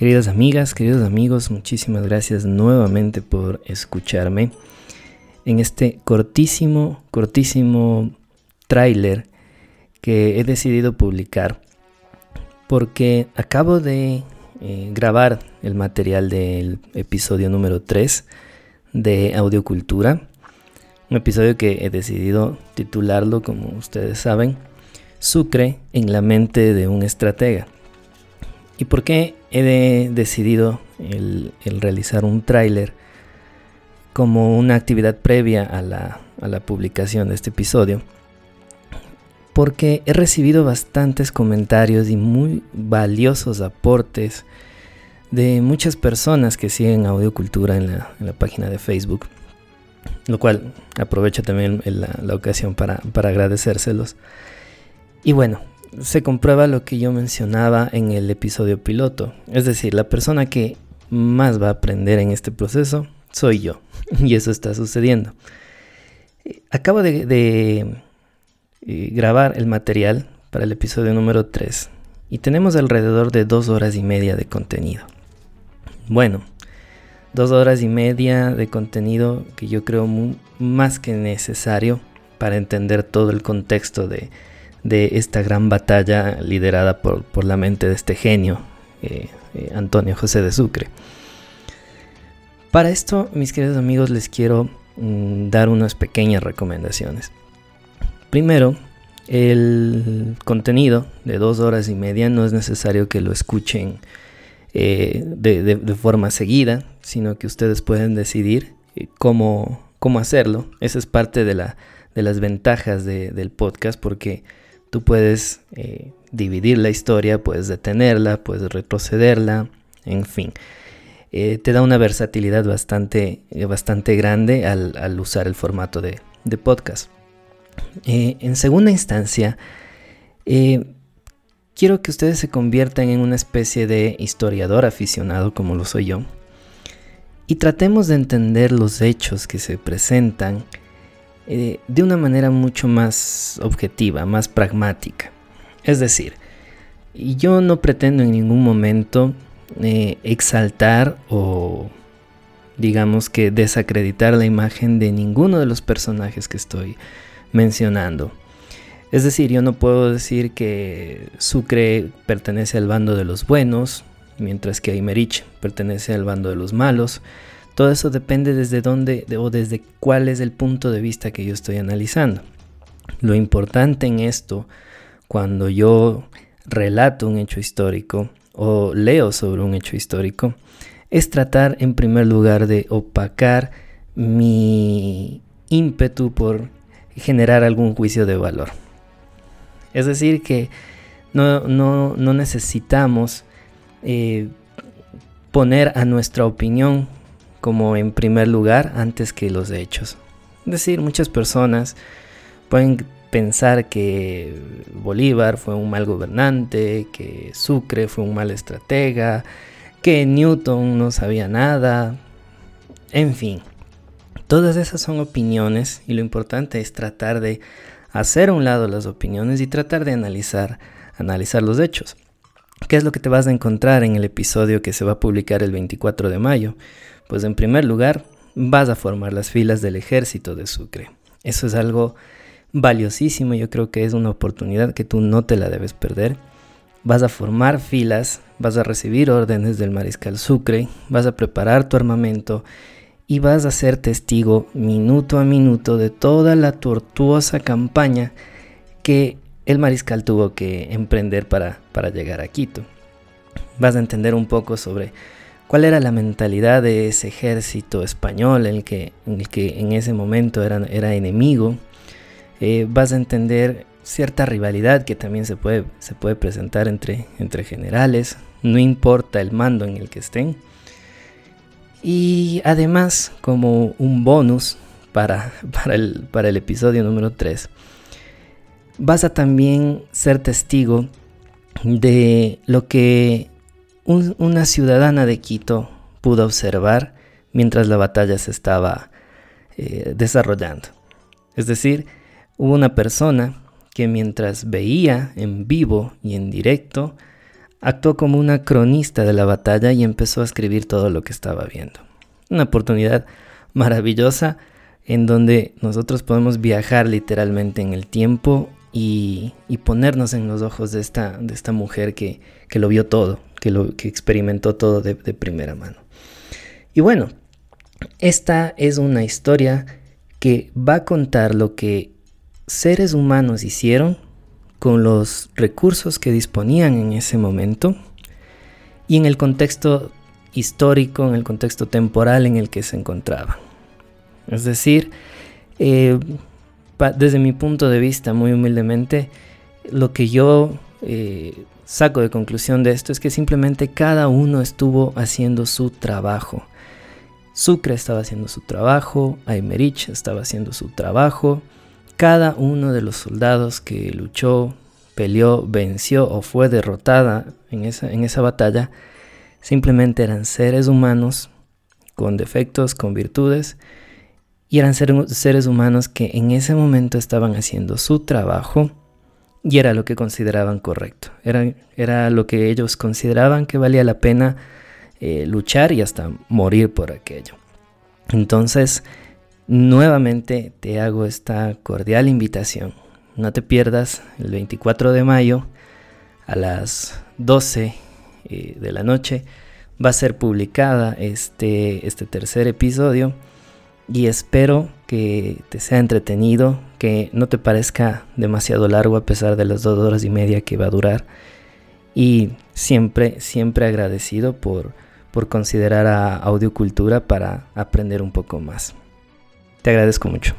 Queridas amigas, queridos amigos, muchísimas gracias nuevamente por escucharme en este cortísimo, cortísimo tráiler que he decidido publicar porque acabo de eh, grabar el material del episodio número 3 de Audiocultura, un episodio que he decidido titularlo, como ustedes saben, Sucre en la mente de un estratega. ¿Y por qué he decidido el, realizar un tráiler como una actividad previa a la, a la publicación de este episodio? Porque he recibido bastantes comentarios y muy valiosos aportes de muchas personas que siguen Audiocultura en la, en la página de Facebook. Lo cual aprovecho también la, la ocasión para, para agradecérselos. Y bueno, se comprueba lo que yo mencionaba en el episodio piloto. Es decir, la persona que más va a aprender en este proceso soy yo. Y eso está sucediendo. Acabo de, eh, grabar el material para el episodio número 3 y tenemos alrededor de dos horas y media de contenido. Bueno, dos horas y media de contenido que yo creo más que necesario para entender todo el contexto de, de esta gran batalla liderada por, la mente de este genio, eh, eh, Antonio José de Sucre. Para esto, mis queridos amigos, les quiero mm, dar unas pequeñas recomendaciones. Primero, el contenido de dos horas y media no es necesario que lo escuchen eh, de, forma seguida, sino que ustedes pueden decidir cómo, cómo hacerlo. Esa es parte de, la, de las ventajas del podcast porque Tú puedes eh, dividir la historia, puedes detenerla, puedes retrocederla, en fin. Eh, te da una versatilidad bastante, eh, bastante grande al, usar el formato de, podcast. en segunda instancia, quiero que ustedes se conviertan en una especie de historiador aficionado como lo soy yo y tratemos de entender los hechos que se presentan eh, de una manera mucho más objetiva, más pragmática. Es decir, yo no pretendo en ningún momento eh, exaltar o digamos que desacreditar la imagen de ninguno de los personajes que estoy mencionando. Es decir, yo no puedo decir que Sucre pertenece al bando de los buenos, mientras que Aymerich pertenece al bando de los malos. Todo eso depende desde dónde o desde cuál es el punto de vista que yo estoy analizando. Lo importante en esto, cuando yo relato un hecho histórico o leo sobre un hecho histórico, es tratar en primer lugar de opacar mi ímpetu por generar algún juicio de valor. Es decir, que no, necesitamos eh, poner a nuestra opinión como en primer lugar antes que los hechos. Es decir, muchas personas pueden pensar que Bolívar fue un mal gobernante, que Sucre fue un mal estratega, que Newton no sabía nada, en fin. Todas esas son opiniones y lo importante es tratar de hacer a un lado las opiniones y tratar de analizar, analizar los hechos. ¿Qué es lo que te vas a encontrar en el episodio que se va a publicar el 24 de mayo? Pues en primer lugar, vas a formar las filas del ejército de Sucre. Eso es algo valiosísimo, yo creo que es una oportunidad que tú no te la debes perder. Vas a formar filas, vas a recibir órdenes del mariscal Sucre, vas a preparar tu armamento y vas a ser testigo minuto a minuto de toda la tortuosa campaña que el mariscal tuvo que emprender para, para llegar a Quito. Vas a entender un poco sobre cuál era la mentalidad de ese ejército español el que el que en ese momento era, era enemigo, eh, vas a entender cierta rivalidad que también se puede, se puede presentar entre, entre generales, no importa el mando en el que estén. Y además, como un bonus para, para, el, para el episodio número 3, vas a también ser testigo de lo que una ciudadana de Quito pudo observar mientras la batalla se estaba eh, desarrollando. Es decir, hubo una persona que mientras veía en vivo y en directo actuó como una cronista de la batalla y empezó a escribir todo lo que estaba viendo. Una oportunidad maravillosa en donde nosotros podemos viajar literalmente en el tiempo y, ponernos en los ojos de esta, de esta mujer que, lo vio todo, que, lo, que experimentó todo de, primera mano. Y bueno, esta es una historia que va a contar lo que seres humanos hicieron con los recursos que disponían en ese momento y en el contexto histórico, en el contexto temporal en el que se encontraban. Es decir, eh, desde mi punto de vista, muy humildemente, lo que yo eh, saco de conclusión de esto es que simplemente cada uno estuvo haciendo su trabajo. Sucre estaba haciendo su trabajo, Aymerich estaba haciendo su trabajo, cada uno de los soldados que luchó, peleó, venció o fue derrotada en esa, en esa batalla, simplemente eran seres humanos con defectos, con virtudes, y eran seres humanos que en ese momento estaban haciendo su trabajo y era lo que consideraban correcto. Era, era lo que ellos consideraban que valía la pena eh, luchar y hasta morir por aquello. Entonces, nuevamente te hago esta cordial invitación. No te pierdas el 24 de mayo a las 12 eh, de la noche va a ser publicada este, este tercer episodio y espero que te sea entretenido, que no te parezca demasiado largo a pesar de las dos horas y media que va a durar. Y siempre, siempre agradecido por, por considerar a Audiocultura para aprender un poco más. Te agradezco mucho.